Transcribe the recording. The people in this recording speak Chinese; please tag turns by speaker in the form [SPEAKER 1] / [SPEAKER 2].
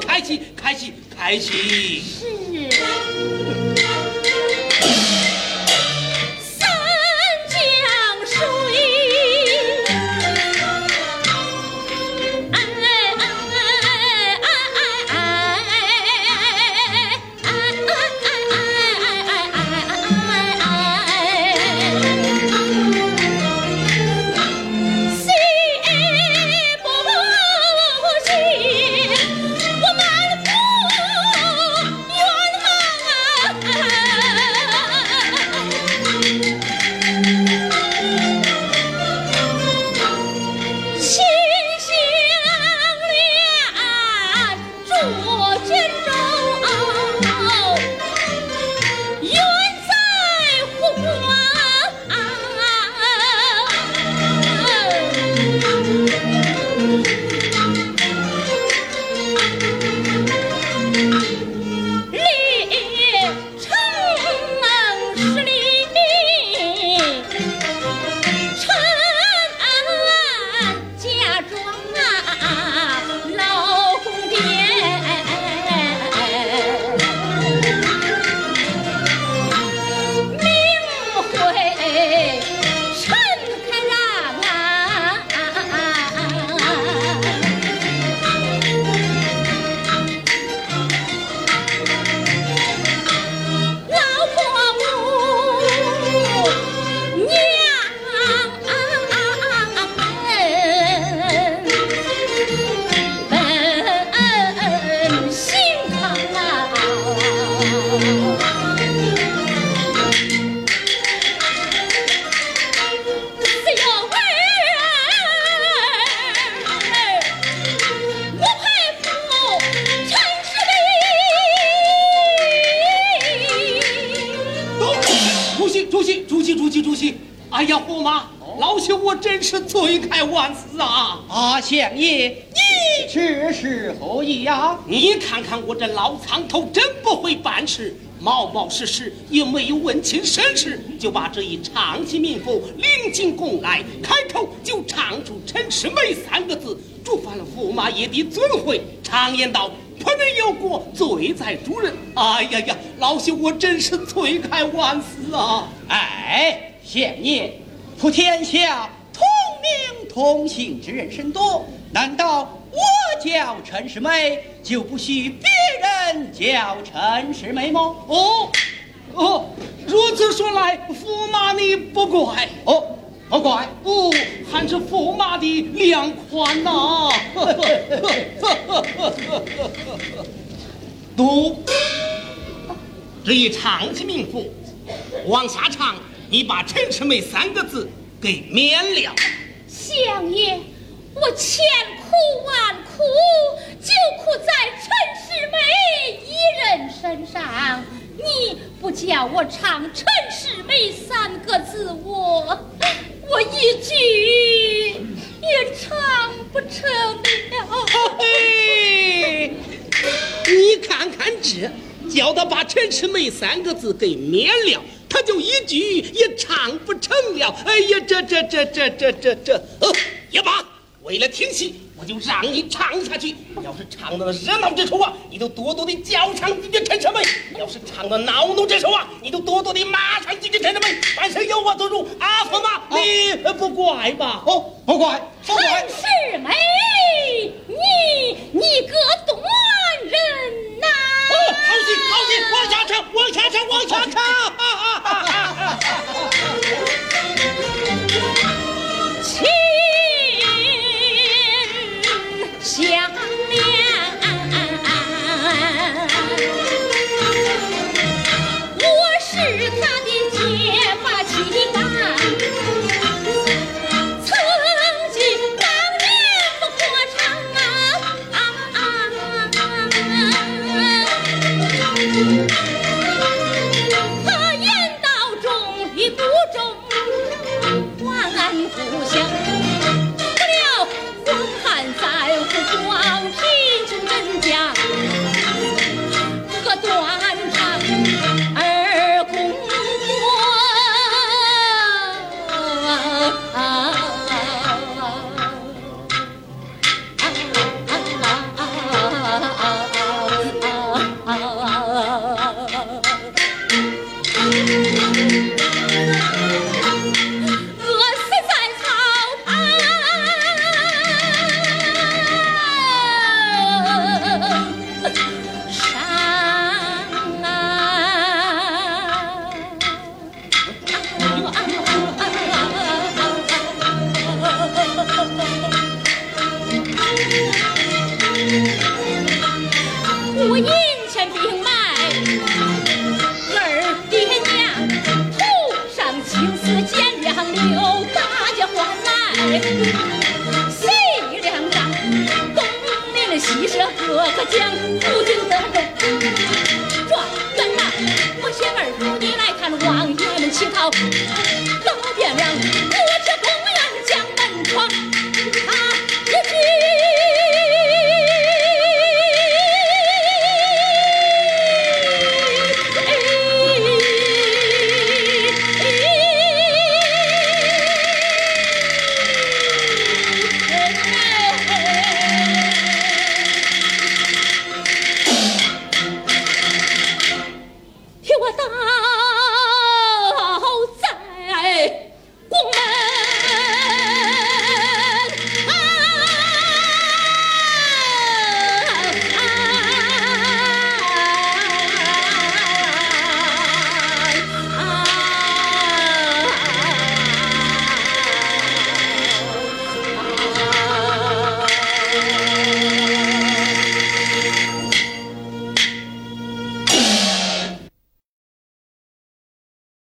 [SPEAKER 1] 开心，开心，开心。
[SPEAKER 2] 是。
[SPEAKER 3] 相爷，你这是何意呀？
[SPEAKER 1] 你看看我这老苍头，真不会办事，冒冒失失，也没有问清身世，就把这一长期民妇领进宫来，开口就唱出“陈世美”三个字，触犯了驸马爷的尊讳。常言道：“不能有过，罪在主人。”哎呀呀，老朽我真是罪该万死啊！
[SPEAKER 3] 哎，相爷，普天下同名。同姓之人甚多，难道我叫陈世美就不许别人叫陈世美吗？
[SPEAKER 1] 哦，哦，如此说来，驸马你不怪
[SPEAKER 3] 哦，不怪
[SPEAKER 1] 哦，还是驸马的量宽呐。读，这一唱起名符，往下唱，你把陈世美三个字给免了。
[SPEAKER 2] 相爷，我千苦万苦，就苦在陈世美一人身上。你不叫我唱陈世美三个字，我一句也唱不成了。
[SPEAKER 1] 嘿，你看看这，叫他把陈世美三个字给免了。他就一句也唱不成了。哎呀，这这这这这这这，呃，也罢，为了听戏，我就让你唱下去。要是唱到了热闹之处啊，你就多多的叫唱几句陈世美；要是唱到恼怒之处啊，你就多多的骂上几句陈世美。凡事由我做主，阿驸马，你不怪吧？
[SPEAKER 3] 哦，不怪，不怪。
[SPEAKER 2] 陈世啊啊啊啊！我一。